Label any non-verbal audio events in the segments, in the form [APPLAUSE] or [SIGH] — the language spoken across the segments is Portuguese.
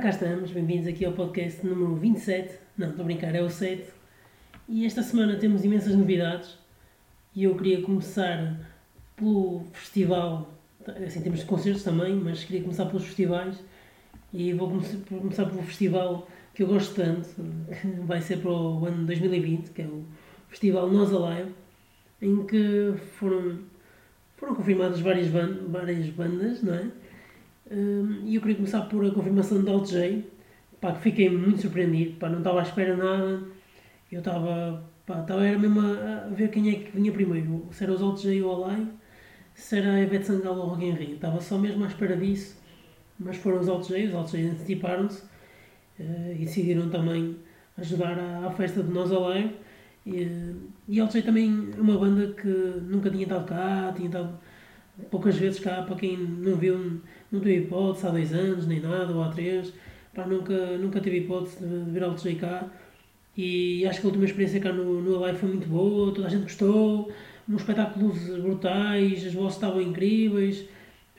cá estamos, bem-vindos aqui ao podcast número 27. Não, estou a brincar, é o 7. E esta semana temos imensas novidades e eu queria começar pelo festival, assim temos concertos também, mas queria começar pelos festivais e vou começar pelo festival que eu gosto tanto, que vai ser para o ano 2020, que é o Festival Nós Alive, em que foram, foram confirmadas várias, várias bandas, não é? E eu queria começar por a confirmação de Alt J, pá, que fiquei muito surpreendido, pá, não estava à espera nada, eu estava, pá, estava era mesmo a, a, ver quem é que vinha primeiro, se era os Alt J ou Alay, se era a Ivete Sangalo ou alguém Rio, estava só mesmo à espera disso, mas foram os Alt J, os Alt J anteciparam-se uh, e decidiram também ajudar à, à festa de Nós Alive, e, e Alt J também é uma banda que nunca tinha estado cá, tinha estado poucas vezes cá, para quem não viu, não teve hipótese há dois anos, nem nada, ou há três, pá, nunca, nunca teve hipótese de ver Altos cá. E acho que a última experiência cá no, no Alive foi muito boa, toda a gente gostou, uns espetáculos brutais, as vozes estavam incríveis,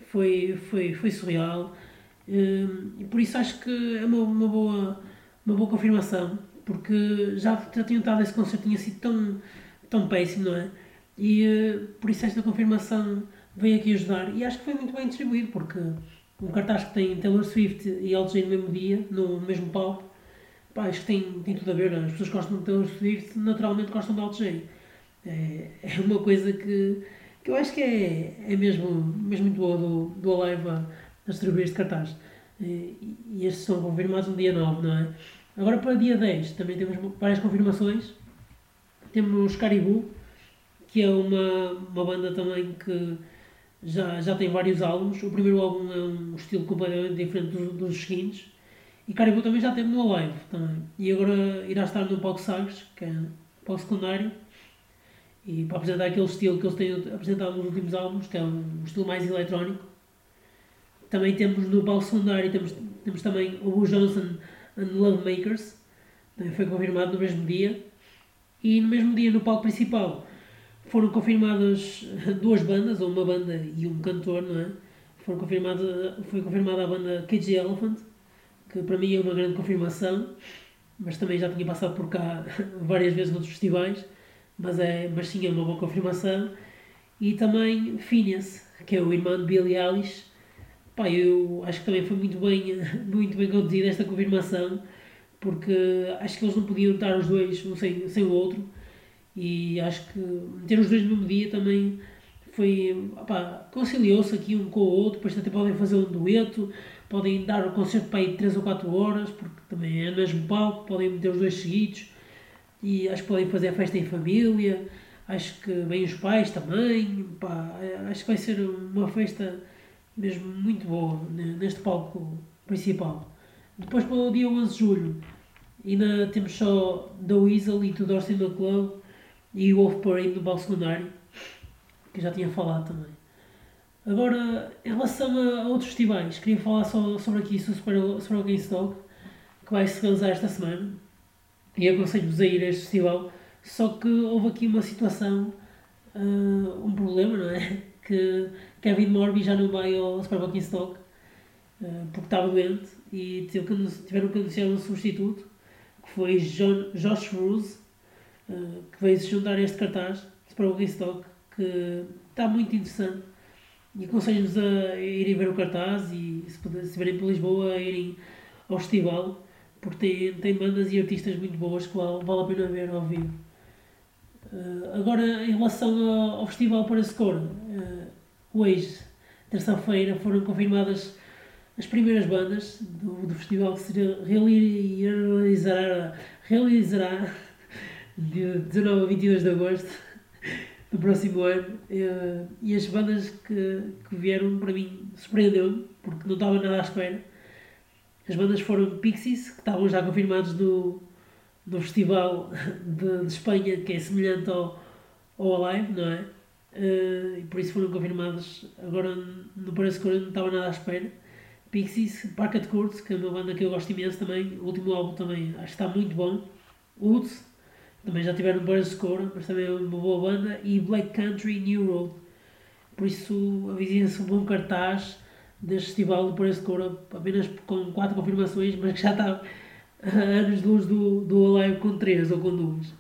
foi, foi, foi surreal. Hum, e por isso acho que é uma, uma, boa, uma boa confirmação, porque já, já tinham estado esse concerto, tinha sido tão, tão péssimo, não é? E eh, por isso esta confirmação veio aqui ajudar e acho que foi muito bem distribuído porque um cartaz que tem Taylor Swift e LG no mesmo dia, no mesmo palco, pá, acho que tem, tem tudo a ver. As pessoas que gostam de Taylor Swift naturalmente gostam de LG. É, é uma coisa que, que eu acho que é, é mesmo, mesmo muito boa do, do Alive a, a distribuir este cartaz. E estes são confirmados no dia 9, não é? Agora para dia 10 também temos várias confirmações. Temos Caribou, que é uma, uma banda também que já, já tem vários álbuns. O primeiro álbum é um estilo completamente diferente dos, dos seguintes. E Caribou também já teve no live também. E agora irá estar no palco Sagres, que é palco secundário. E para apresentar aquele estilo que eles têm apresentado nos últimos álbuns, que é um estilo mais eletrónico. Também temos no palco secundário, temos, temos também o Boo Johnson and Love Makers. Também foi confirmado no mesmo dia. E no mesmo dia, no palco principal, foram confirmadas duas bandas, ou uma banda e um cantor, não é? Foram confirmada, foi confirmada a banda KG Elephant, que para mim é uma grande confirmação, mas também já tinha passado por cá [LAUGHS] várias vezes noutros festivais, mas, é, mas sim é uma boa confirmação. E também Phineas, que é o irmão de Billie Eilish. Pá, eu acho que também foi muito bem, [LAUGHS] muito bem conduzida esta confirmação, porque acho que eles não podiam estar os dois um sem, sem o outro e acho que meter os dois no mesmo dia também foi. conciliou-se aqui um com o outro, depois até podem fazer um dueto, podem dar o concerto para aí de 3 ou 4 horas, porque também é no mesmo palco, podem meter os dois seguidos e acho que podem fazer a festa em família. Acho que vêm os pais também, pá, acho que vai ser uma festa mesmo muito boa neste palco principal. Depois para o dia 11 de julho, ainda temos só The Weasel e Tudor Cinema Club e o no balão secundário, que já tinha falado também. Agora, em relação a outros festivais, queria falar só sobre aqui sobre, sobre o GameStop, que vai se realizar esta semana, e aconselho-vos a ir a este festival, só que houve aqui uma situação, uh, um problema, não é? [LAUGHS] Que Kevin Morby já não vai ao Super Bowl Stock uh, porque estava doente e tiveram que anunciar um substituto que foi John, Josh Ruse eh, que veio se juntar a este cartaz para o Restock, que está muito interessante. E aconselho-vos a irem ver o cartaz e, se, puder, se verem para Lisboa, a irem ao festival, porque tem, tem bandas e artistas muito boas que vale, vale a pena ver ao vivo. Uh, agora, em relação ao, ao festival para Score, uh, hoje, terça-feira, foram confirmadas as primeiras bandas do, do festival que se realizará, realizará de 19 a 22 de agosto do próximo ano. Eh, e as bandas que, que vieram, para mim, surpreendeu-me, porque não estava nada à espera. As bandas foram Pixies, que estavam já confirmados no, no Festival de, de Espanha, que é semelhante ao, ao Alive, não é? Uh, e por isso foram confirmados. Agora, no Parece que não estava nada à espera. Pixies, Parket Courts, que é uma banda que eu gosto imenso também. O último álbum também acho que está muito bom. Woods, também já tiveram Burn Score, mas também é uma boa banda. E Black Country New Road. Por isso, avisem-se um bom cartaz deste festival do Cora, apenas com 4 confirmações, mas que já está a anos de luz do, do Alive com 3 ou com 2.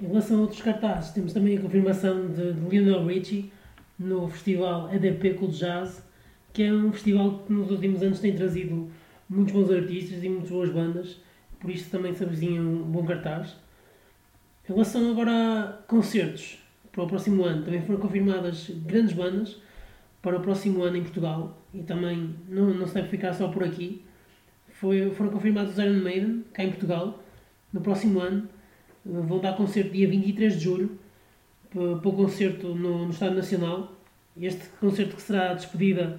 Em relação a outros cartazes, temos também a confirmação de, de Lionel Richie no festival EDP Cool Jazz, que é um festival que nos últimos anos tem trazido muitos bons artistas e muitas boas bandas, por isso também se avizinha um bom cartaz. Em relação agora a concertos para o próximo ano, também foram confirmadas grandes bandas para o próximo ano em Portugal e também não, não se deve ficar só por aqui. Foi, foram confirmados os Iron Maiden, cá em Portugal, no próximo ano. Vão dar concerto dia 23 de julho para, para o concerto no, no Estado Nacional. Este concerto que será a despedida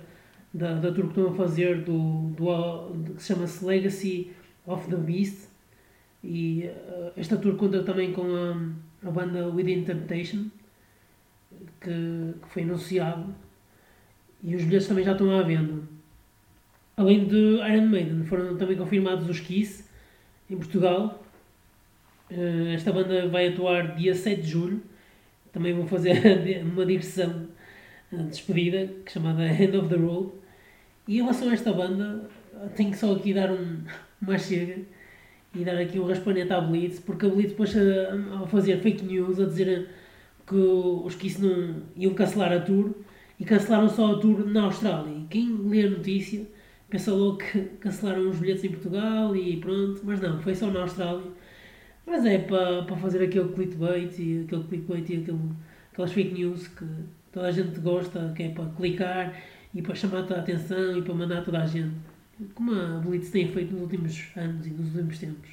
da, da tour que estão a fazer do, do, que se chama-se Legacy of the Beast e uh, esta tour conta também com a, a banda Within Temptation que, que, foi anunciado. E os bilhetes também já estão à venda. Além de Iron Maiden foram também confirmados os Kiss em Portugal. Uh, esta banda vai atuar dia 7 de julho. Também vão fazer [LAUGHS] uma digressão de despedida é chamada [LAUGHS] End of the Road. E em relação a esta banda, tenho só aqui dar um, [LAUGHS] uma chega e dar aqui um raspanete à Blitz, porque a Blitz depois a, a fazer fake news, a dizer que os que isso não iam cancelar a tour e cancelaram só a tour na Austrália. Quem lê a notícia pensa logo que cancelaram os bilhetes em Portugal e pronto, mas não, foi só na Austrália. Mas é para, para fazer aquele clickbait e aquele clickbait e aquele, aquelas fake news que toda a gente gosta, que é para clicar e para chamar toda a atenção e para mandar toda a gente, como a Blitz tem feito nos últimos anos e nos últimos tempos.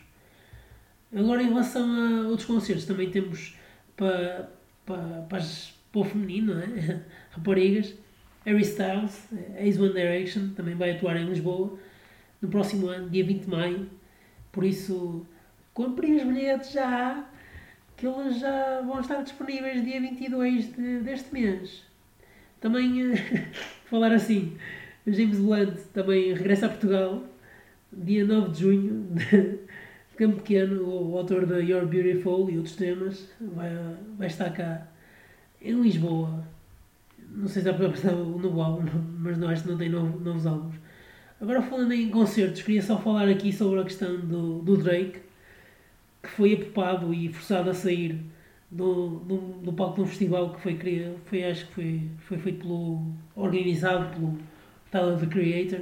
Agora, em relação a outros concertos, também temos para, para, para, para o feminino, não é? [LAUGHS] raparigas, Harry Styles, Ace One Direction, também vai atuar em Lisboa no próximo ano, dia 20 de maio. Por isso, comprem os bilhetes já, que eles já vão estar disponíveis dia 22 de, deste mês. Também, [LAUGHS] falar assim, James Blunt também regressa a Portugal, dia 9 de junho, [LAUGHS] Campo Pequeno, o autor de You're Beautiful e outros temas, vai, vai estar cá em Lisboa. Não sei se é para apresentar o novo álbum, [LAUGHS] mas não, acho que não tem novo, novos álbuns. Agora falando em concertos, queria só falar aqui sobre a questão do, do Drake, que foi apopado e forçado a sair do, do, do palco de um festival que foi, foi acho que foi, foi feito pelo, organizado pelo Tyler the Creator.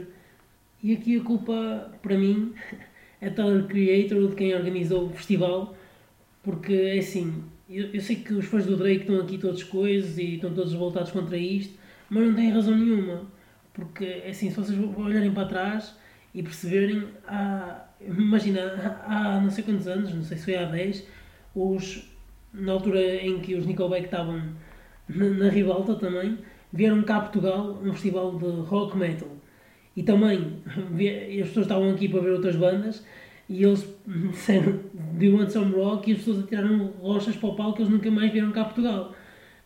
E aqui a culpa, para mim, [LAUGHS] é Tyler the Creator, de quem organizou o festival, porque é assim, eu, eu sei que os fãs do Drake estão aqui todos coisas e estão todos voltados contra isto, mas não têm razão nenhuma. Porque é assim, se vocês olharem para trás e perceberem, há, imagina, há não sei quantos anos, não sei se foi há 10, os, na altura em que os Nickelback estavam na, na também, vieram cá a Portugal um festival de rock metal. E também [LAUGHS] as pessoas estavam aqui para ver outras bandas e eles [LAUGHS] disseram do you want some rock e as pessoas atiraram rochas para o palco que eles nunca mais vieram cá a Portugal.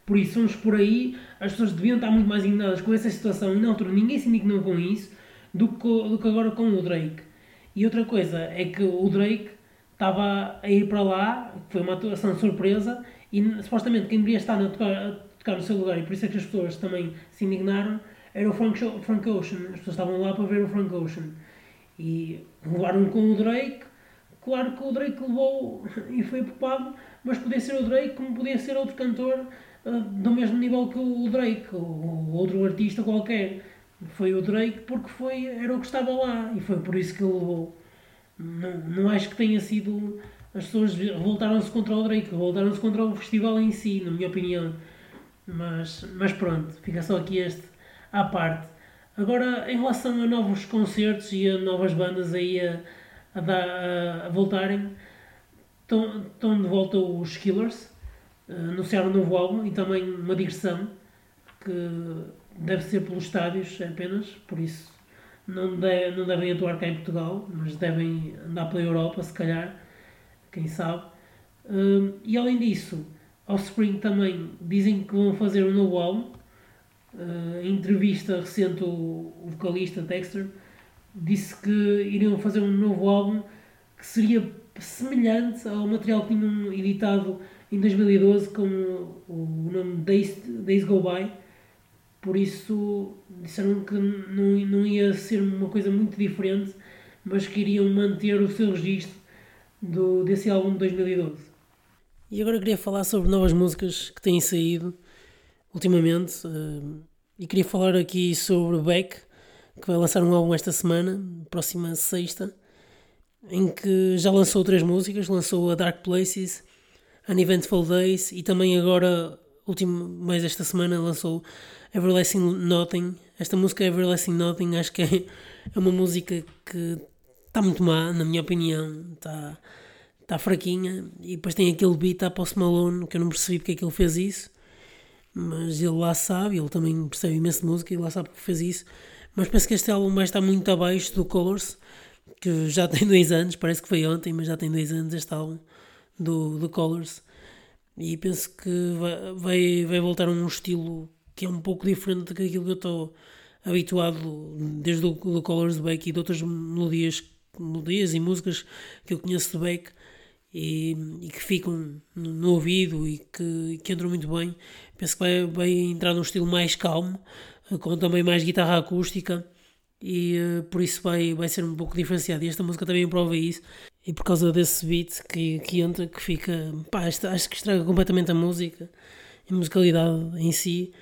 Por isso, uns por aí, as pessoas deviam estar muito mais indignadas com essa situação e na altura ninguém se indignou com isso do que, do que agora com o Drake. E outra coisa é que o Drake estava a ir para lá, foi uma atuação surpresa, e supostamente quem deveria estar a tocar, a tocar no seu lugar, e por isso é que as pessoas também se indignaram, era o Frank, Frank Ocean. As pessoas estavam lá para ver o Frank Ocean. E levaram com o Drake, claro que o Drake levou [LAUGHS] e foi ocupado, mas podia ser o Drake como podia ser outro cantor uh, do mesmo nível que o Drake, ou, ou outro artista qualquer. Foi o Drake porque foi, era o que estava lá e foi por isso que ele levou. Não, não acho que tenha sido. As pessoas revoltaram-se contra o Drake, revoltaram-se contra o festival em si, na minha opinião. Mas, mas pronto, fica só aqui este à parte. Agora, em relação a novos concertos e a novas bandas aí a, a, dar, a, a voltarem, estão, de volta os Killers, anunciaram um novo álbum e também uma digressão que deve ser pelos estádios apenas, por isso não, de, não devem atuar cá em Portugal, mas devem andar pela Europa, se calhar, quem sabe. Uh, e além disso, Offspring também dizem que vão fazer um novo álbum. Uh, em entrevista recente, o, vocalista Dexter disse que iriam fazer um novo álbum que seria semelhante ao material que tinham editado em 2012 com o, nome Days, Days Go By por isso disseram que não, não ia ser uma coisa muito diferente, mas queriam manter o seu registro do, desse álbum de 2012. E agora queria falar sobre novas músicas que têm saído ultimamente. Uh, e queria falar aqui sobre Beck, que vai lançar um álbum esta semana, próxima sexta, em que já lançou três músicas, lançou a Dark Places, Uneventful Days e também agora, último mês esta semana, lançou Everlasting Nothing. Esta música Everlasting Nothing acho que é, é uma música que está muito má, na minha opinião, está tá fraquinha e depois tem aquele beat a Post Malone que eu não percebi porque é que ele fez isso mas ele lá sabe, ele também percebe imenso de música e lá sabe que fez isso mas penso que este álbum vai estar muito abaixo do Colors que já tem [LAUGHS] dois anos, parece que foi ontem, mas já tem dois anos este álbum do, do Colors. E penso que vai, vai, vai voltar a um estilo que é um pouco diferente daquilo que eu estou habituado desde o do Colors de Beck e de outras melodias, melodias e músicas que eu conheço de Beck e, e que ficam no, no, ouvido e que, que entram muito bem. Penso que vai, vai entrar num estilo mais calmo, com também mais guitarra acústica e uh, por isso vai, vai ser um pouco diferenciado. E esta música também prova isso. E por causa desse beat que, que entra, que fica. Pá, acho que estraga completamente a música, a musicalidade em si.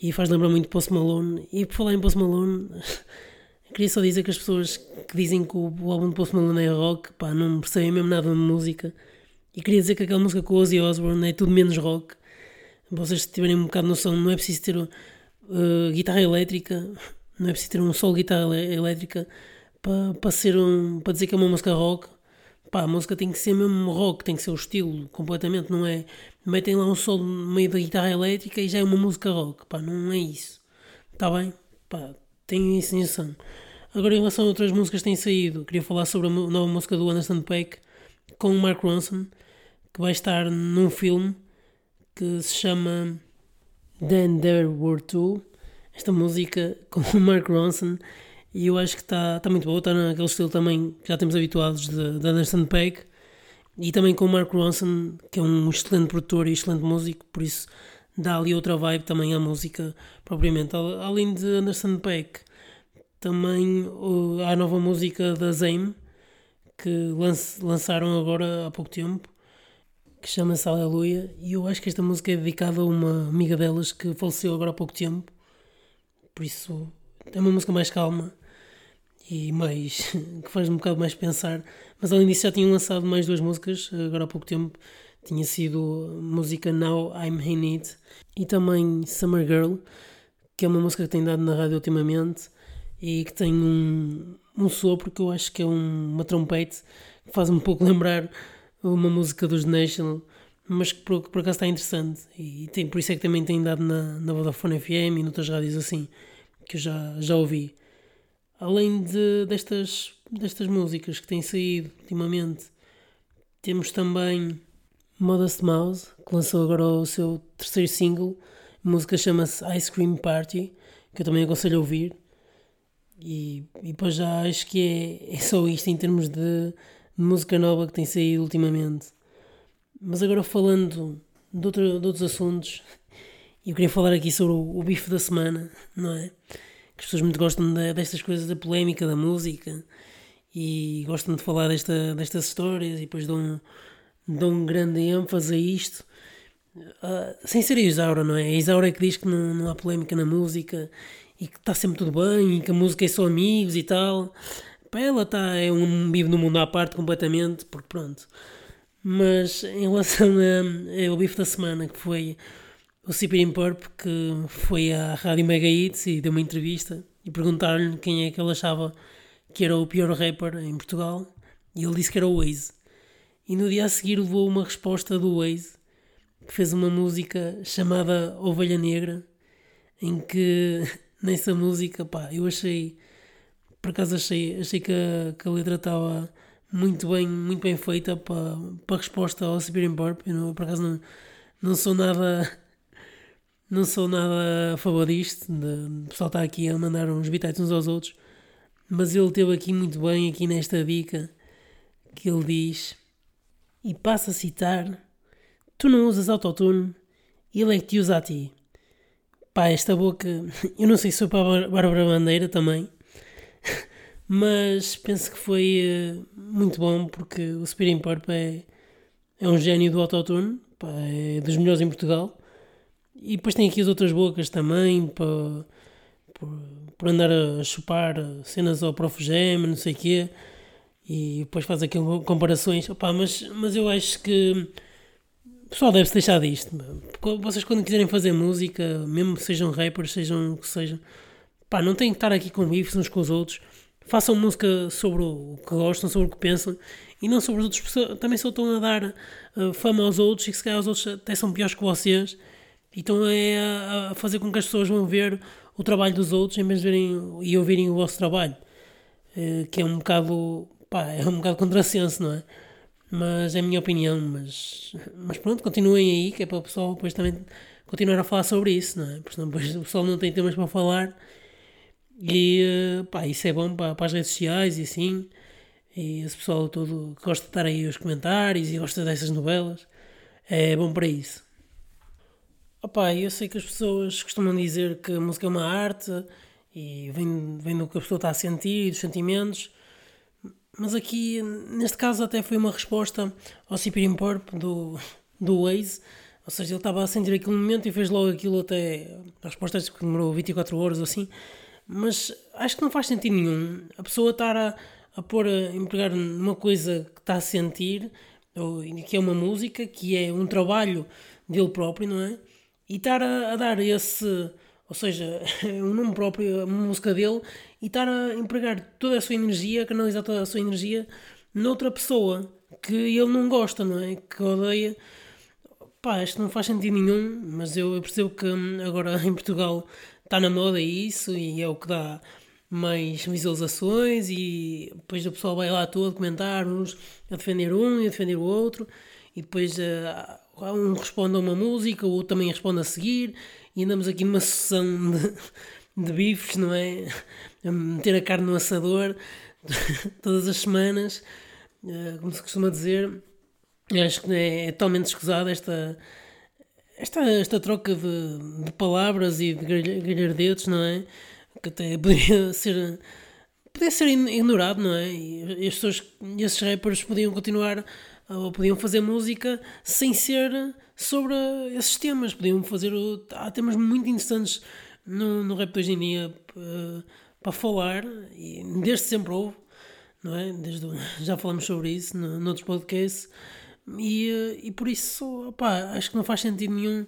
E faz lembrar muito Post Malone. E por falar em Post Malone, [LAUGHS] queria só dizer que as pessoas que dizem que o, álbum de Post Malone é rock, pá, não percebem mesmo nada de música. E queria dizer que aquela música com Ozzy Osbourne é tudo menos rock. Vocês tiverem um bocado de noção, não é preciso ter uh, guitarra elétrica não é preciso ter um solo de guitarra elétrica para, ser um, para dizer que é uma música rock. Pá, a música tem que ser mesmo rock, tem que ser o estilo completamente, não é? Metem lá um solo no meio da guitarra elétrica e já é uma música rock. Pá, não é isso. Está bem? Pá, tenho isso em noção. Agora, em relação a outras músicas que têm saído, queria falar sobre a nova música do Anderson Peck com o Mark Ronson, que vai estar num filme que se chama Then There Were Two esta música [LAUGHS] com o Mark Ronson e eu acho que está tá muito boa, está naquele estilo também que já temos habituados de, de Anderson Peck e também com o Mark Ronson, que é um excelente produtor e excelente músico, por isso dá ali outra vibe também à música propriamente. Além de Anderson Peck, também uh, há a nova música da Zame que lançaram agora há pouco tempo que chama-se Aleluia e eu acho que esta música é dedicada a uma amiga delas que faleceu agora há pouco tempo por isso é uma música mais calma e mais [LAUGHS] que faz um bocado mais pensar. Mas além disso já tinham lançado mais duas músicas, agora há pouco tempo. Tinha sido música Now I'm In It e também Summer Girl, que é uma música que tem dado na rádio ultimamente e que tem um, um sopro que eu acho que é um, uma trompete que faz um pouco [LAUGHS] lembrar uma música dos National mas que por, por acaso está interessante e tem, por isso é que também tem dado na, na Vodafone FM e noutras rádios assim que eu já, já ouvi. Além de, destas, destas músicas que têm saído ultimamente, temos também Modest Mouse, que lançou agora o seu terceiro single. A música chama-se Ice Cream Party, que eu também aconselho a ouvir. E, e depois já acho que é, é só isto em termos de música nova que tem saído ultimamente. Mas agora falando de, outro, de outros assuntos, eu queria falar aqui sobre o, o, bife da semana, não é? Que as pessoas muito gostam de, destas coisas da polémica da música e gostam de falar desta, destas histórias e depois dão, dão grande ênfase a isto. Uh, sem ser a Isaura, não é? A Isaura é que diz que não, não há polémica na música e que está sempre tudo bem e que a música é só amigos e tal. Para ela está, é um vive no mundo à parte completamente, porque pronto mas em relação ao bife da semana, que foi o Cyprian Purp, que foi à Rádio Mega Hits e deu uma entrevista e perguntaram-lhe quem é que ele achava que era o pior rapper em Portugal e ele disse que era o Waze. E no dia a seguir levou uma resposta do Waze, que fez uma música chamada Ovelha Negra, em que [LAUGHS] nessa música, pá, eu achei, por acaso achei, achei que a, que a letra estava muito bem, muito bem feita para, para a resposta ao Siberian Burp. Eu não, por acaso não, não sou nada [LAUGHS] não sou nada a favor disto, o pessoal está aqui a mandar uns bitites uns aos outros, mas ele teve aqui muito bem, aqui nesta dica, que ele diz, e passa a citar, tu não usas autotune, ele é que te usa a ti. pá, esta boca, [LAUGHS] eu não sei se foi para a Bárbara Bandeira também, [LAUGHS] mas penso que foi uh, muito bom porque o Spirit Purple é, é um gênio do autotune, pá, é dos melhores em Portugal. E depois tem aqui as outras bocas também, para, andar a chupar cenas ao Prof. Gem, não sei o quê. E depois faz aqui comparações. Opa, mas, mas eu acho que o pessoal deve-se deixar disto. Vocês quando quiserem fazer música, mesmo sejam rappers, sejam o que sejam, pá, não têm que estar aqui com bifes uns com os outros. Façam música sobre o que gostam, sobre o que pensam e não sobre os outros. Também só estão a dar uh, fama aos outros e que se calhar os outros até são piores que vocês e estão é a, fazer com que as pessoas vão ver o trabalho dos outros em vez de verem e ouvirem o vosso trabalho. Uh, que é um bocado, pá, é um bocado contrassenso, não é? Mas é a minha opinião. Mas, mas pronto, continuem aí, que é para o pessoal depois também continuar a falar sobre isso, não é? Porque senão depois [LAUGHS] o pessoal não tem temas para falar. E uh, pá, isso é bom para, para as redes sociais e assim. E esse pessoal todo que gosta de estar aí os comentários e gosta dessas novelas. É bom para isso. Opa, eu sei que as pessoas costumam dizer que a música é uma arte e vem, vem do que a pessoa está a sentir e dos sentimentos, mas aqui, neste caso, até foi uma resposta ao Cyprian Purp do, do Waze, ou seja, ele estava a sentir aquele momento e fez logo aquilo até. A resposta que demorou 24 horas ou assim, mas acho que não faz sentido nenhum a pessoa estar a, a pôr, a empregar numa coisa que está a sentir, ou, que é uma música, que é um trabalho dele próprio, não é? e estar a, a, dar esse, ou seja, [LAUGHS] um nome próprio, a música dele, e estar a empregar toda a sua energia, canalizar toda a sua energia noutra pessoa que ele não gosta, não é? Que odeia. Pá, isto não faz sentido nenhum, mas eu percebo que hum, agora [LAUGHS] em Portugal está na moda isso e é o que dá mais visualizações e depois o pessoal vai lá todo comentar, uns a defender um e a defender o outro e depois uh, um responde a uma música, o outro também responde a seguir, e andamos aqui numa sessão de, de bifes, não é? A meter a carne no assador [LAUGHS] todas as semanas, eh, como se costuma dizer. Acho que é, é totalmente escusada esta, esta, esta troca de, de palavras e de galhardetes, não é? Que até [LAUGHS] poderia ser, poderia ser ignorado, não é? E as pessoas, esses rappers podiam continuar ou podiam fazer música sem ser sobre esses temas. Podiam fazer. Há temas muito interessantes no, no rap de hoje em dia uh, para falar, e desde sempre houve, não é? Desde, [LAUGHS] já falamos sobre isso no, noutros podcasts, e, uh, e por isso, opá, acho que não faz sentido nenhum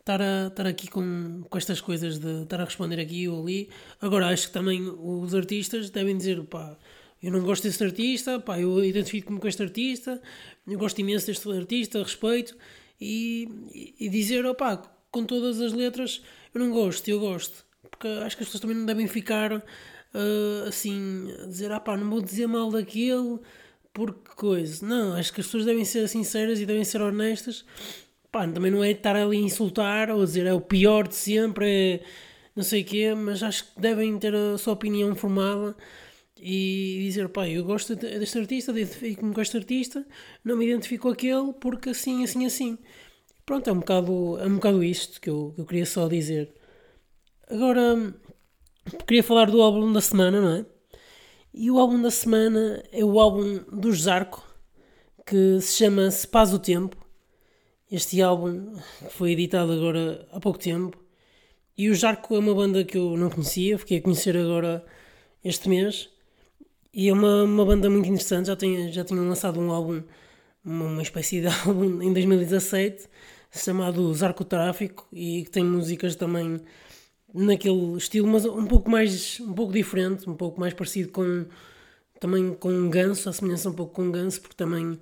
estar, a, estar aqui com, com estas coisas de estar a responder aqui ou ali. Agora, acho que também os artistas devem dizer, pá eu não gosto deste artista, pá, eu identifico-me com este artista, eu gosto imenso deste artista, respeito, e, e dizer, opá, com todas as letras, eu não gosto, eu gosto. Porque acho que as pessoas também não devem ficar uh, assim, a dizer, ah pá, não vou dizer mal daquele, porque coisa. Não, acho que as pessoas devem ser sinceras e devem ser honestas. Pá, também não é estar ali a insultar ou a dizer é o pior de sempre, é não sei o quê, mas acho que devem ter a sua opinião formada e dizer, pá, eu gosto deste artista, identifico-me com este artista, não me identifico com aquele porque assim, assim, assim. Pronto, é um bocado, é um bocado isto que eu, que eu queria só dizer. Agora, queria falar do álbum da semana, não é? E o álbum da semana é o álbum do Zarco, que se chama Se Paz o Tempo. Este álbum foi editado agora há pouco tempo. E o Zarco é uma banda que eu não conhecia, fiquei a conhecer agora este mês. E é uma, uma banda muito interessante, já, tem, já tinham lançado um álbum, uma, uma espécie de [LAUGHS] álbum em 2017, chamado Zarcotráfico, e que tem músicas também naquele estilo, mas um pouco mais, um pouco diferente, um pouco mais parecido com também com um ganso, a semelhança um pouco com um ganso, porque também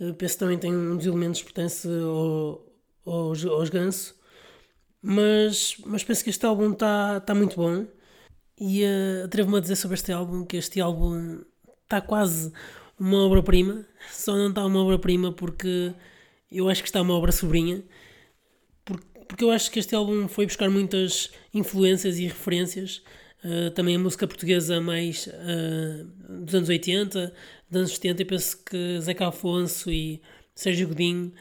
eh, penso que também tem um dos elementos que pertence ao, aos, aos ganso. Mas, mas penso que este álbum está tá muito bom. E uh, atrevo-me a dizer sobre este álbum que este álbum está quase uma obra-prima. Só não está uma obra-prima porque eu acho que está uma obra sobrinha. Porque, porque eu acho que este álbum foi buscar muitas influências e referências. Uh, também a música portuguesa mais uh, dos anos 80, dos anos 70. Eu penso que Zeca Afonso e Sérgio Godinho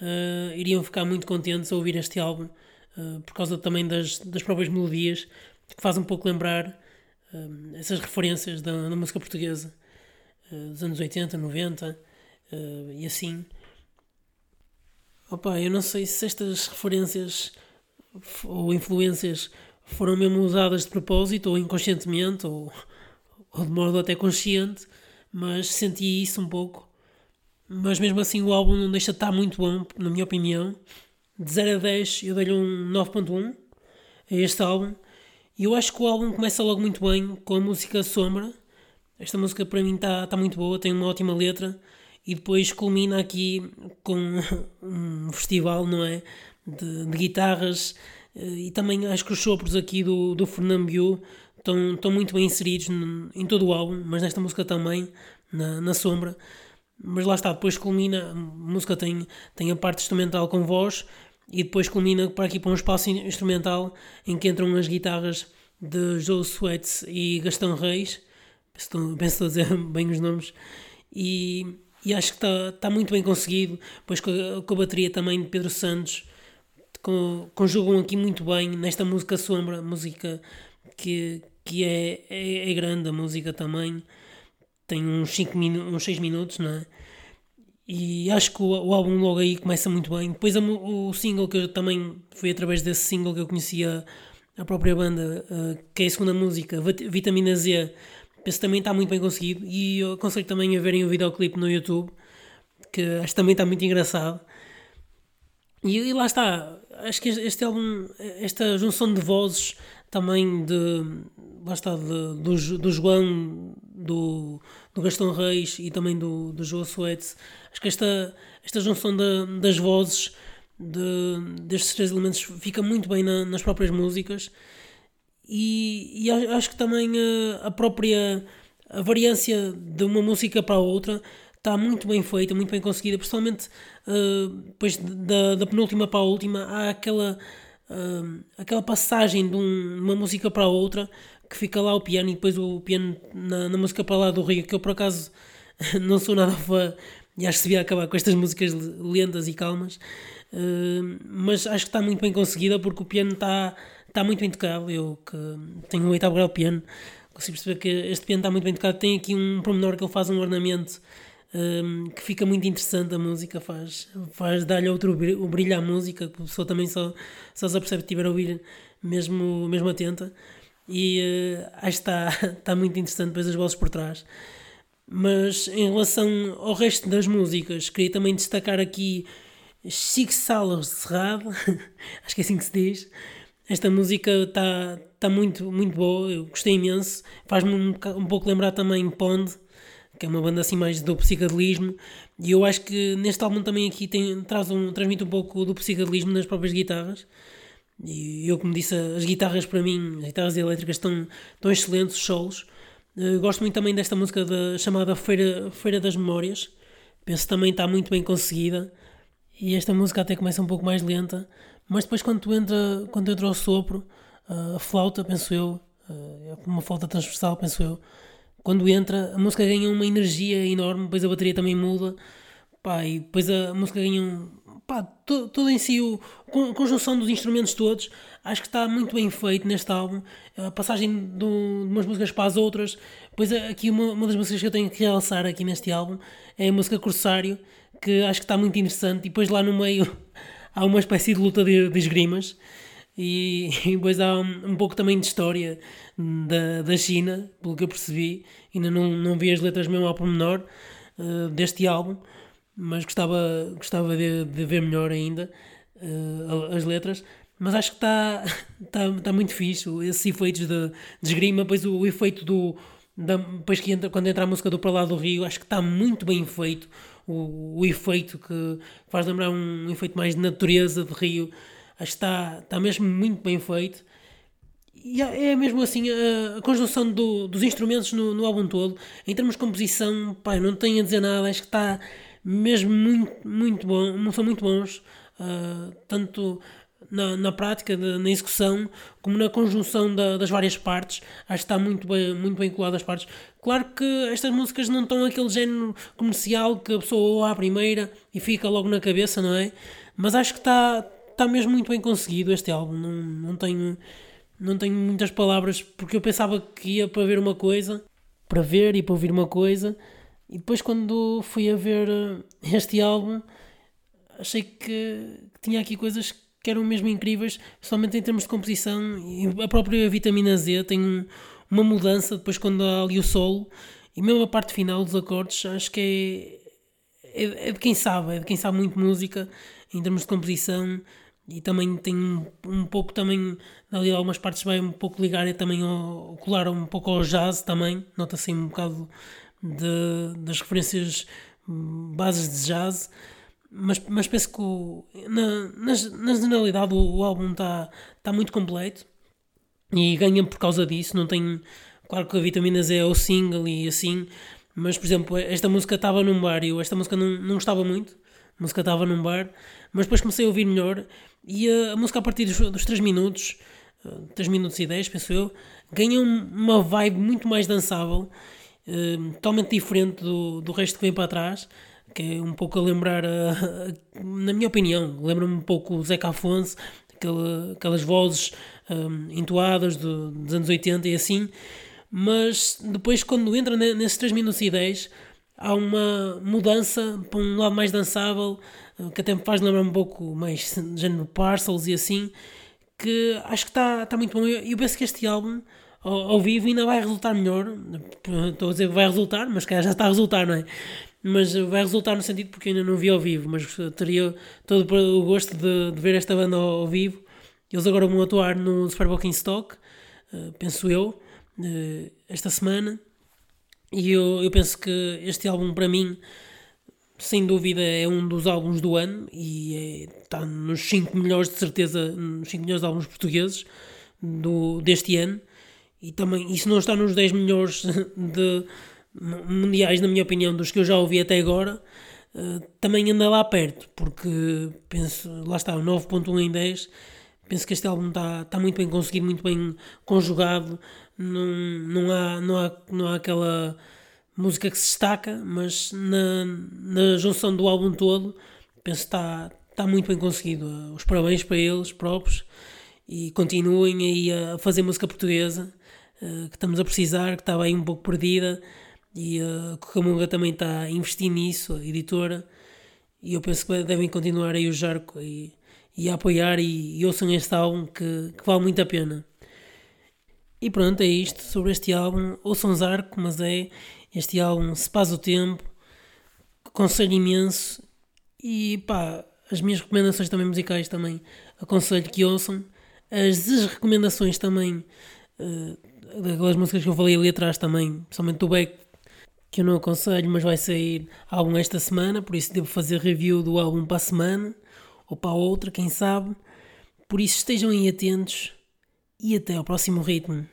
uh, iriam ficar muito contentes a ouvir este álbum por causa também das, das próprias melodias, que faz um pouco lembrar essas referências da, da música portuguesa dos anos 80, 90 e assim. Opa, eu não sei se estas referências ou influências foram mesmo usadas de propósito ou inconscientemente ou, ou de modo até consciente, mas senti isso um pouco. Mas mesmo assim o álbum não deixa de estar muito bom, na minha opinião. De 0 a 10 eu dei-lhe um 9.1 a este álbum. E eu acho que o álbum começa logo muito bem com a música Sombra. Esta música para mim está tá muito boa, tem uma ótima letra. E depois culmina aqui com [LAUGHS] um festival, não é? De, de guitarras. E também acho que os sopros aqui do, do Fernando Biu estão, estão muito bem inseridos em todo o álbum, mas nesta música também, na, na sombra. Mas lá está, depois culmina, a música tem, tem a parte instrumental com voz e depois culmina para aqui para um espaço instrumental em que entram as guitarras de Joe Sweats e Gastão Reis. Penso, penso a dizer [LAUGHS] bem os nomes. E, e acho que está tá muito bem conseguido. Depois com a, com a bateria também de Pedro Santos. Com, conjugam aqui muito bem nesta música Sombra, música que, que é, é, é grande a música também, tem uns 5 minutos, uns 6 minutos, não é? E acho que o, o, álbum logo aí começa muito bem. Depois a, o single que eu também foi através desse single que eu conhecia a própria banda, uh, que é a segunda música, Vitamina Z, penso também está muito bem conseguido. E eu aconselho também a verem o videoclipe no YouTube, que acho que também está muito engraçado. E, e lá está, acho que este, álbum, esta junção de vozes também de lá está, de, do, do João, do, do Gastão Reis e também do, do João Suete. Acho que esta, esta junção de, das vozes de, destes três elementos fica muito bem na, nas próprias músicas e, e acho que também a, a, própria a variância de uma música para a outra está muito bem feita, muito bem conseguida, principalmente uh, depois da, da penúltima para a última há aquela uh, aquela passagem de um, uma música para a outra que fica lá o piano e depois o piano na, na música para lá do Rio, que eu por acaso [LAUGHS] não sou nada fã e acho que se devia acabar com estas músicas lentas e calmas, uh, mas acho que está muito bem conseguida porque o piano está, está muito bem tocado. Eu que tenho um oitavo grau de piano, consigo perceber que este piano está muito bem tocado. Tem aqui um pormenor que ele faz um ornamento um, que fica muito interessante a música, faz, faz dar-lhe outro brilho, à música, que a pessoa também só, só se apercebe que estiver a ouvir mesmo, mesmo atenta. E uh, acho que está, [LAUGHS] está muito interessante depois as vozes por trás. Mas em relação ao resto das músicas, queria também destacar aqui Chico Salas de Cerrado, [LAUGHS] acho que é assim que se diz. Esta música está tá muito, muito boa, eu gostei imenso. Faz-me um, um pouco lembrar também Pond, que é uma banda assim mais do psicadelismo, e eu acho que neste álbum também aqui tem, traz um, transmite um pouco do psicadelismo nas próprias guitarras. E eu, como disse, as guitarras para mim, as guitarras elétricas estão, estão excelentes, os solos. Uh, gosto muito também desta música da, chamada Feira, Feira das Memórias. Penso também está muito bem conseguida. E esta música até começa um pouco mais lenta, mas depois quando entra, quando entra o sopro, uh, a flauta, penso eu, uh, uma flauta transversal, penso eu, quando entra, a música ganha uma energia enorme, depois a bateria também muda, pá, e depois a música ganha um, pá, todo, todo em si, o, a conjunção dos instrumentos todos, acho que está muito bem feito neste álbum, a passagem de umas músicas para as outras, depois aqui uma, uma das músicas que eu tenho que realçar aqui neste álbum é a música Corsário, que acho que está muito interessante, e depois lá no meio há uma espécie de luta de, de esgrimas, e, [LAUGHS] e depois há um, um, pouco também de história da, da China, pelo que eu percebi. Ainda não, não vi as letras mesmo ao pormenor uh, deste álbum, mas gostava, gostava de, de ver melhor ainda uh, as letras. Mas acho que está [LAUGHS] tá, tá muito fixe, esses efeitos de, de esgrima, depois o, o efeito do. Da, depois que entra, quando entra a música do Para Lá do Rio, acho que está muito bem feito. O, o efeito que faz lembrar um, efeito mais de natureza de Rio Acho que está, está mesmo muito bem feito. E é, é mesmo assim a, a conjunção do, dos instrumentos no, no, álbum todo. Em termos de composição, pá, não tenho a dizer nada. Acho que está mesmo muito, muito bom. São muito bons. Uh, tanto na, na prática, na execução, como na conjunção da, das várias partes. Acho que está muito bem, muito bem colado as partes. Claro que estas músicas não estão aquele género comercial que a pessoa ouve à primeira e fica logo na cabeça, não é? Mas acho que está está mesmo muito bem conseguido este álbum. Não, não, tenho, não tenho muitas palavras porque eu pensava que ia para ver uma coisa, para ver e para ouvir uma coisa, e depois quando fui a ver eh, este álbum achei que tinha aqui coisas que eram mesmo incríveis, somente em termos de composição. A própria vitamina Z tem uma mudança depois quando há ali o solo e mesmo a parte final dos acordes. Acho que é, é, é de quem sabe, é de quem sabe muito música em termos de composição e também tem um, um pouco também ali algumas partes vai um pouco ligar também ao, colar um pouco ao jazz também nota-se um bocado de, das referências hum, bases de jazz mas, mas penso que o, na, na, na generalidade o, o álbum está tá muito completo e ganha por causa disso não tem claro que a Vitamina Z é o single e assim mas por exemplo esta música estava num bar e eu esta música não, não gostava muito a música estava num bar mas depois comecei a ouvir melhor e a, a música a partir dos, dos 3 minutos, 3 minutos e 10, penso eu, ganha uma vibe muito mais dançável, uh, totalmente diferente do, do resto que vem para trás, que é um pouco a lembrar, a, a, na minha opinião, lembra-me um pouco o Zeca Afonso, aquela, aquelas vozes um, entoadas do, dos anos 80 e assim, mas depois quando entra nesses 3 minutos e 10 há uma mudança para um lado mais dançável, que até me faz lembrar um pouco mais género Parcels e assim, que acho que está tá muito bom. Eu, eu penso que este álbum, ao, ao, vivo, ainda vai resultar melhor. Estou a dizer vai resultar, mas que já está a resultar, não é? Mas vai resultar no sentido porque ainda não vi ao vivo, mas teria todo o gosto de, de ver esta banda ao, vivo. Eles agora vão atuar no Super Bowl Stock, uh, penso eu, uh, esta semana. E eu, eu penso que este álbum, para mim, sem dúvida é um dos álbuns do ano e é, está nos 5 melhores de certeza, nos 5 melhores álbuns portugueses do, deste ano e também isso não está nos 10 melhores [LAUGHS] de mundiais na minha opinião dos que eu já ouvi até agora uh, também anda lá perto porque penso, lá está, 9.1 em 10 penso que este álbum está, está muito bem conseguido, muito bem conjugado não, não, há, não, há, não há aquela música que se destaca, mas na, na junção do álbum todo, penso que está, está muito bem conseguido. Os parabéns para eles próprios e continuem aí a fazer música portuguesa, eh, que estamos a precisar, que estava aí um pouco perdida e a Cucamonga também está a investir nisso, a editora, e eu penso que devem continuar aí o Jarco e, e a apoiar e, e ouçam este álbum que, que vale muito a pena. E pronto, é isto sobre este álbum. Ouçam Zarco, mas é este álbum Se Paz o Tempo, aconselho imenso e pá, as minhas recomendações também musicais também aconselho que ouçam. As desrecomendações também, uh, músicas que eu falei ali atrás também, principalmente do Beck, que eu não aconselho, mas vai sair álbum esta semana, por isso devo fazer review do álbum para a semana ou para a outra, quem sabe. Por isso estejam aí atentos e até ao próximo ritmo.